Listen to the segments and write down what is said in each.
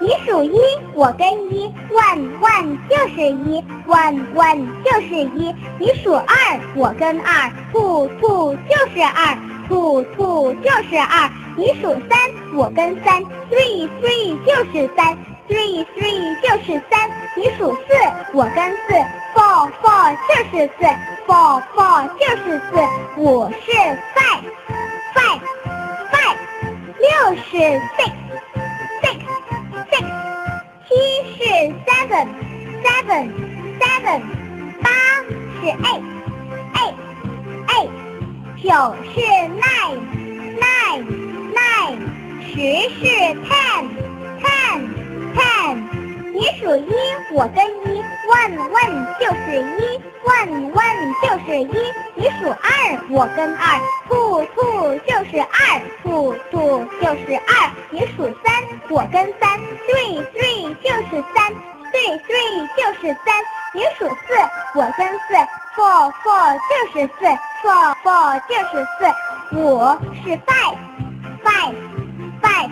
你数一，我跟一，one one 就是一，one one 就是一。你数二，我跟二，two two 就是二，two two 就是二。你数三，我跟三，three three 就是三，three three 就是三。你数四，我跟四，four four 就是四，four four 就是四。五是 five five five，六是 six seven seven seven，八是 eight eight eight，九是 nine nine nine，十是 ten ten ten。你数一，我跟一，one one 就是一，one one 就是一。你数二，我跟二，two two 就是二，two two 就是二。你数三，我跟三，three three 就是三，three three 就是三。你数四，我跟四，four four 就是四，four four 就是四。五是 five five five，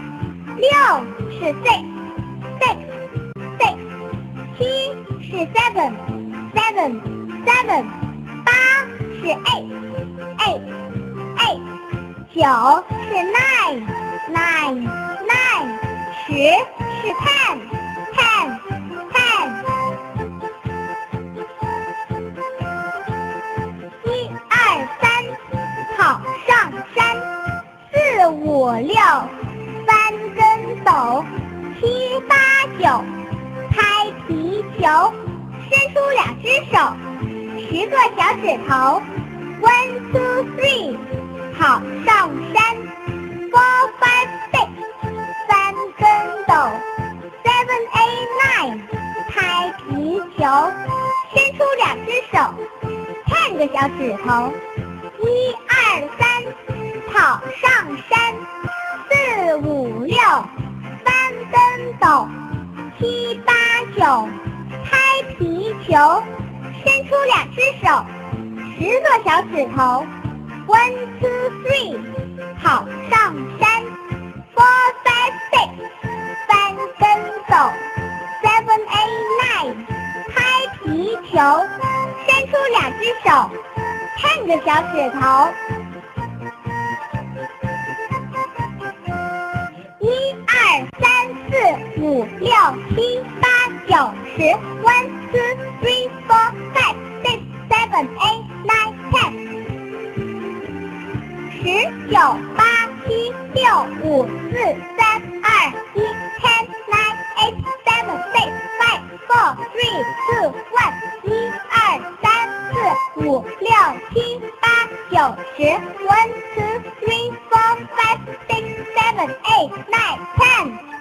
六是 six，six，six。七是 seven seven seven，八是 eight eight eight，九是 nine nine nine，十是 ten 九。拍皮球，伸出两只手，十个小指头。One two three，跑上山。Four five six，翻跟斗。Seven eight nine，拍皮球，伸出两只手。Ten 个小指头。一二三，跑上山。四五六，翻跟斗。七八九，拍皮球，伸出两只手，十个小指头。One two three，跑上山。Four five six，翻跟斗。Seven eight nine，拍皮球，伸出两只手。Ten 个小指头。四五六七八九十，one two three four five six seven eight nine ten，十九八七六五四三二一，ten nine eight seven six five four three two one，一二三四五六七八九十，one two three four five six seven eight nine ten。